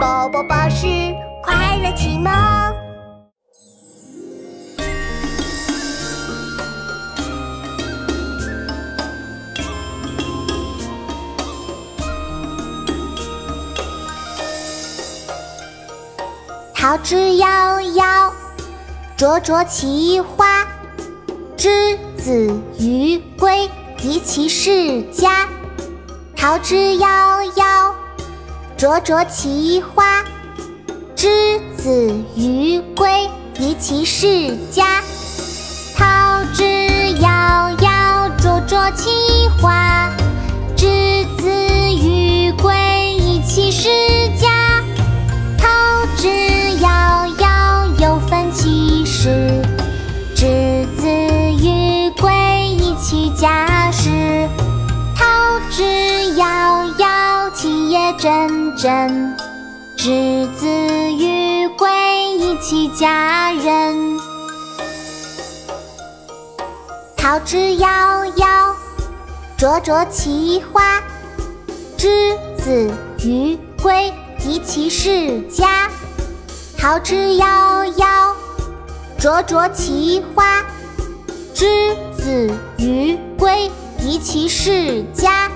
宝宝巴士快乐启蒙。桃之夭夭，灼灼其花。之子于归，宜其室家。桃之夭夭，灼灼其花。之子于归，宜其室家。桃之夭夭，灼灼其其叶蓁蓁。之子于归，宜其家人。桃之夭夭，灼灼其花。之子于归，宜其室家。桃之夭夭，灼灼其花。之子于归，宜其室家。